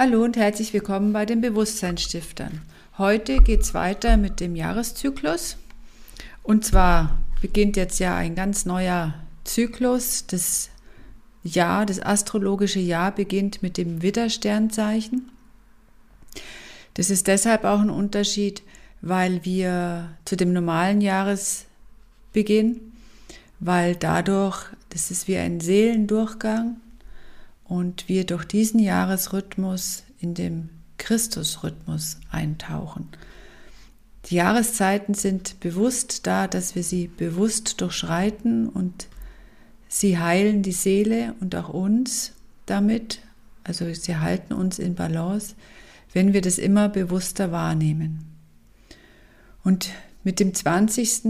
Hallo und herzlich willkommen bei den Bewusstseinsstiftern. Heute geht es weiter mit dem Jahreszyklus. Und zwar beginnt jetzt ja ein ganz neuer Zyklus. Das Jahr, das astrologische Jahr beginnt mit dem Widdersternzeichen. Das ist deshalb auch ein Unterschied, weil wir zu dem normalen Jahresbeginn, weil dadurch, das ist wie ein Seelendurchgang, und wir durch diesen Jahresrhythmus in dem Christusrhythmus eintauchen. Die Jahreszeiten sind bewusst da, dass wir sie bewusst durchschreiten und sie heilen die Seele und auch uns damit, also sie halten uns in Balance, wenn wir das immer bewusster wahrnehmen. Und mit dem 20.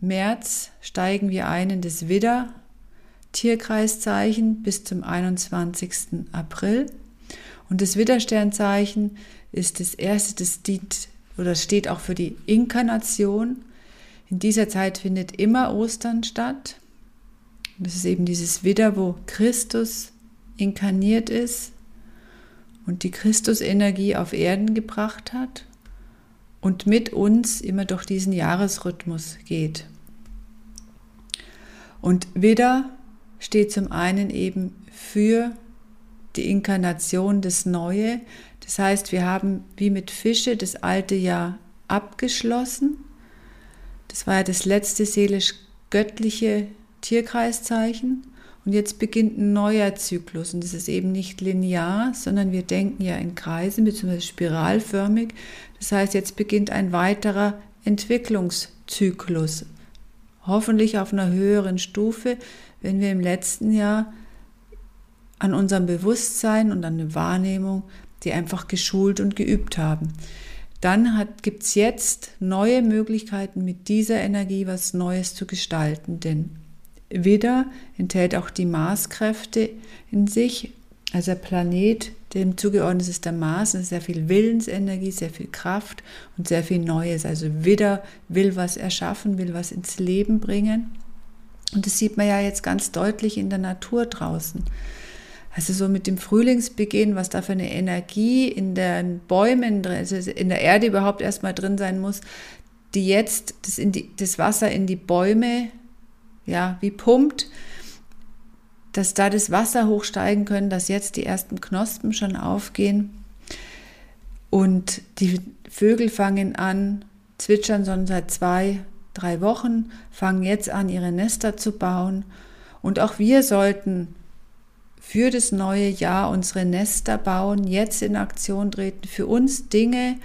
März steigen wir ein in das Widder, Tierkreiszeichen bis zum 21. April. Und das Widdersternzeichen ist das erste, das dient oder steht auch für die Inkarnation. In dieser Zeit findet immer Ostern statt. Das ist eben dieses Widder, wo Christus inkarniert ist und die Christusenergie auf Erden gebracht hat und mit uns immer durch diesen Jahresrhythmus geht. Und Widder steht zum einen eben für die Inkarnation des Neue. Das heißt, wir haben wie mit Fische das alte Jahr abgeschlossen. Das war ja das letzte seelisch-göttliche Tierkreiszeichen. Und jetzt beginnt ein neuer Zyklus. Und das ist eben nicht linear, sondern wir denken ja in Kreisen bzw. spiralförmig. Das heißt, jetzt beginnt ein weiterer Entwicklungszyklus. Hoffentlich auf einer höheren Stufe, wenn wir im letzten Jahr an unserem Bewusstsein und an der Wahrnehmung, die einfach geschult und geübt haben. Dann gibt es jetzt neue Möglichkeiten, mit dieser Energie was Neues zu gestalten, denn Widder enthält auch die Marskräfte in sich. Also der Planet, dem zugeordnet ist der Mars, ist sehr viel Willensenergie, sehr viel Kraft und sehr viel Neues. Also Widder will was erschaffen, will was ins Leben bringen. Und das sieht man ja jetzt ganz deutlich in der Natur draußen. Also so mit dem Frühlingsbeginn, was da für eine Energie in den Bäumen, also in der Erde überhaupt erstmal drin sein muss, die jetzt das, die, das Wasser in die Bäume, ja, wie pumpt, dass da das Wasser hochsteigen können, dass jetzt die ersten Knospen schon aufgehen und die Vögel fangen an, zwitschern schon seit zwei, drei Wochen, fangen jetzt an, ihre Nester zu bauen. Und auch wir sollten für das neue Jahr unsere Nester bauen, jetzt in Aktion treten, für uns Dinge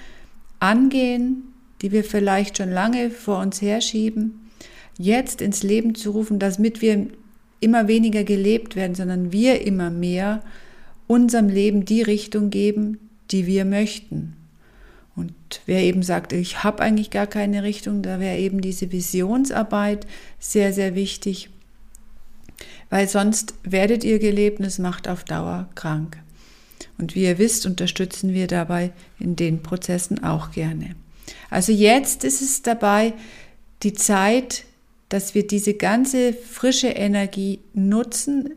angehen, die wir vielleicht schon lange vor uns herschieben, jetzt ins Leben zu rufen, damit wir immer weniger gelebt werden, sondern wir immer mehr unserem Leben die Richtung geben, die wir möchten. Und wer eben sagt, ich habe eigentlich gar keine Richtung, da wäre eben diese Visionsarbeit sehr, sehr wichtig, weil sonst werdet ihr gelebt und es macht auf Dauer krank. Und wie ihr wisst, unterstützen wir dabei in den Prozessen auch gerne. Also jetzt ist es dabei, die Zeit, dass wir diese ganze frische Energie nutzen,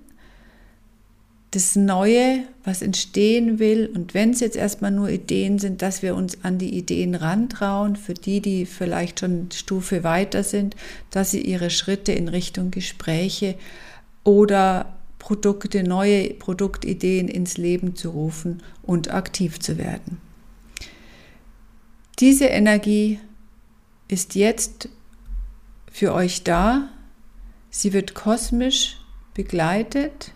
das Neue, was entstehen will. Und wenn es jetzt erstmal nur Ideen sind, dass wir uns an die Ideen rantrauen, für die, die vielleicht schon Stufe weiter sind, dass sie ihre Schritte in Richtung Gespräche oder Produkte, neue Produktideen ins Leben zu rufen und aktiv zu werden. Diese Energie ist jetzt für euch da. Sie wird kosmisch begleitet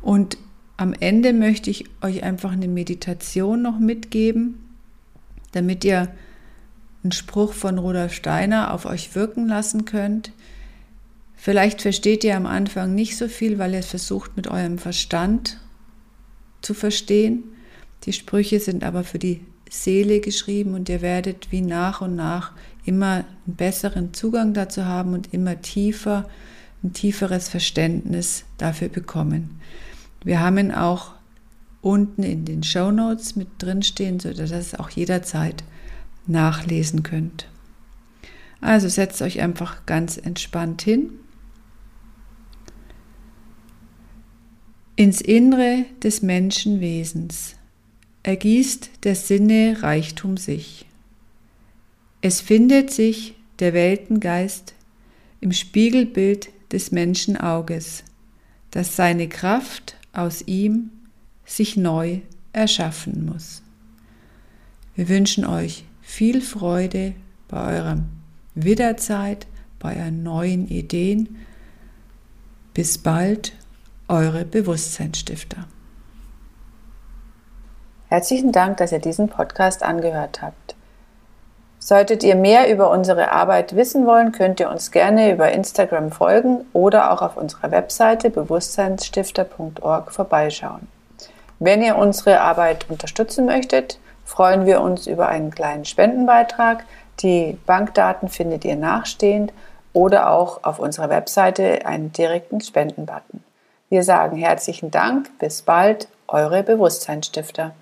und am Ende möchte ich euch einfach eine Meditation noch mitgeben, damit ihr einen Spruch von Rudolf Steiner auf euch wirken lassen könnt. Vielleicht versteht ihr am Anfang nicht so viel, weil ihr versucht mit eurem Verstand zu verstehen. Die Sprüche sind aber für die Seele geschrieben und ihr werdet wie nach und nach immer einen besseren Zugang dazu haben und immer tiefer, ein tieferes Verständnis dafür bekommen. Wir haben auch unten in den Show Notes mit drinstehen, sodass ihr es auch jederzeit nachlesen könnt. Also setzt euch einfach ganz entspannt hin. ins Innere des Menschenwesens ergießt der Sinne Reichtum sich. Es findet sich der Weltengeist im Spiegelbild des Menschenauges, das seine Kraft aus ihm sich neu erschaffen muss. Wir wünschen euch viel Freude bei eurer Wiederzeit, bei euren neuen Ideen. Bis bald, eure Bewusstseinsstifter. Herzlichen Dank, dass ihr diesen Podcast angehört habt. Solltet ihr mehr über unsere Arbeit wissen wollen, könnt ihr uns gerne über Instagram folgen oder auch auf unserer Webseite bewusstseinsstifter.org vorbeischauen. Wenn ihr unsere Arbeit unterstützen möchtet, freuen wir uns über einen kleinen Spendenbeitrag. Die Bankdaten findet ihr nachstehend oder auch auf unserer Webseite einen direkten Spendenbutton. Wir sagen herzlichen Dank, bis bald, eure Bewusstseinsstifter.